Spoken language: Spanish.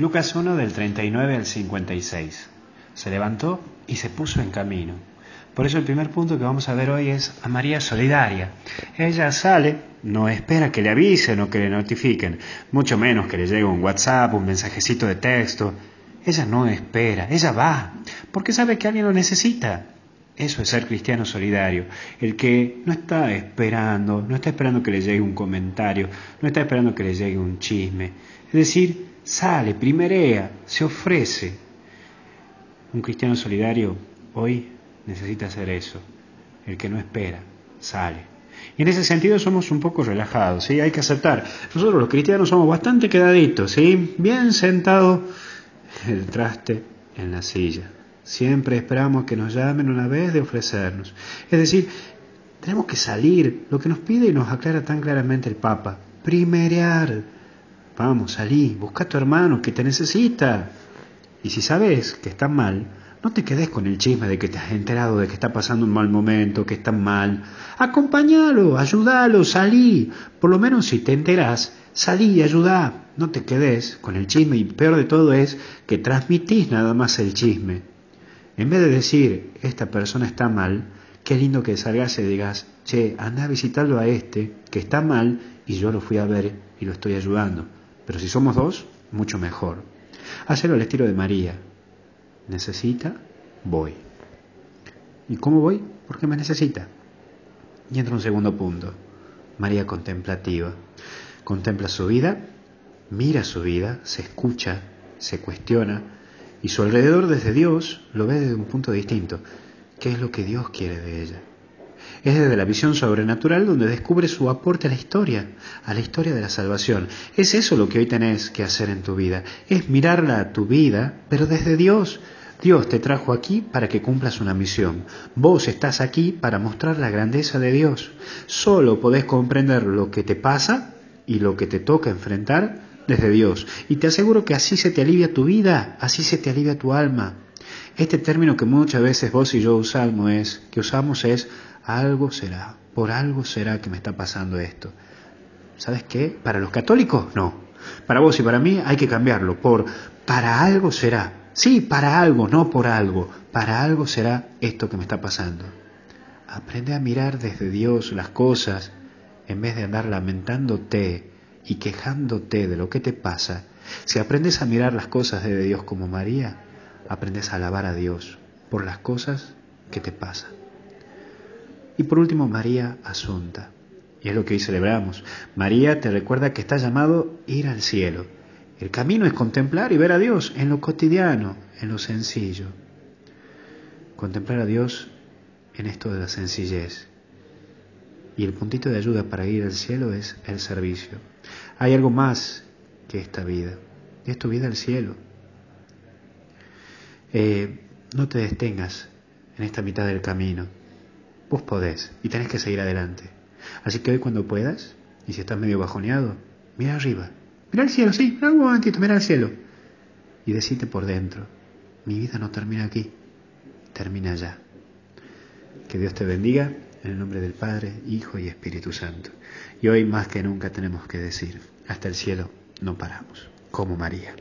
Lucas 1 del 39 al 56. Se levantó y se puso en camino. Por eso el primer punto que vamos a ver hoy es a María solidaria. Ella sale, no espera que le avisen o que le notifiquen, mucho menos que le llegue un WhatsApp, un mensajecito de texto. Ella no espera, ella va, porque sabe que alguien lo necesita. Eso es ser cristiano solidario, el que no está esperando, no está esperando que le llegue un comentario, no está esperando que le llegue un chisme. Es decir, sale, primerea, se ofrece. Un cristiano solidario hoy necesita hacer eso, el que no espera, sale. Y en ese sentido somos un poco relajados, ¿sí? Hay que aceptar. Nosotros los cristianos somos bastante quedaditos, ¿sí? Bien sentados el traste en la silla. Siempre esperamos que nos llamen una vez de ofrecernos. Es decir, tenemos que salir, lo que nos pide y nos aclara tan claramente el Papa. Primerear. Vamos, salí, busca a tu hermano que te necesita. Y si sabes que está mal, no te quedes con el chisme de que te has enterado de que está pasando un mal momento, que está mal. Acompáñalo, ayúdalo, salí. Por lo menos si te enteras, salí y ayudá. No te quedes con el chisme y peor de todo es que transmitís nada más el chisme. En vez de decir, esta persona está mal, qué lindo que salgas y digas, che, anda a visitarlo a este, que está mal, y yo lo fui a ver y lo estoy ayudando. Pero si somos dos, mucho mejor. Hacerlo al estilo de María. Necesita, voy. ¿Y cómo voy? Porque me necesita. Y entra un segundo punto. María contemplativa. Contempla su vida, mira su vida, se escucha, se cuestiona, y su alrededor desde Dios lo ve desde un punto distinto. ¿Qué es lo que Dios quiere de ella? Es desde la visión sobrenatural donde descubre su aporte a la historia, a la historia de la salvación. Es eso lo que hoy tenés que hacer en tu vida, es mirarla a tu vida, pero desde Dios. Dios te trajo aquí para que cumplas una misión. Vos estás aquí para mostrar la grandeza de Dios. Solo podés comprender lo que te pasa y lo que te toca enfrentar desde Dios. Y te aseguro que así se te alivia tu vida, así se te alivia tu alma. Este término que muchas veces vos y yo usamos es, que usamos es algo será, por algo será que me está pasando esto. ¿Sabes qué? Para los católicos no. Para vos y para mí hay que cambiarlo por para algo será. Sí, para algo, no por algo. Para algo será esto que me está pasando. Aprende a mirar desde Dios las cosas en vez de andar lamentándote y quejándote de lo que te pasa, si aprendes a mirar las cosas de Dios como María, aprendes a alabar a Dios por las cosas que te pasan. Y por último, María Asunta. Y es lo que hoy celebramos. María te recuerda que está llamado ir al cielo. El camino es contemplar y ver a Dios en lo cotidiano, en lo sencillo. Contemplar a Dios en esto de la sencillez. Y el puntito de ayuda para ir al cielo es el servicio. Hay algo más que esta vida. Es tu vida al cielo. Eh, no te detengas en esta mitad del camino. Vos podés y tenés que seguir adelante. Así que hoy cuando puedas, y si estás medio bajoneado, mira arriba. Mira al cielo, sí, mira un momentito, mira al cielo. Y decite por dentro, mi vida no termina aquí, termina allá. Que Dios te bendiga en el nombre del Padre, Hijo y Espíritu Santo. Y hoy más que nunca tenemos que decir, hasta el cielo no paramos, como María.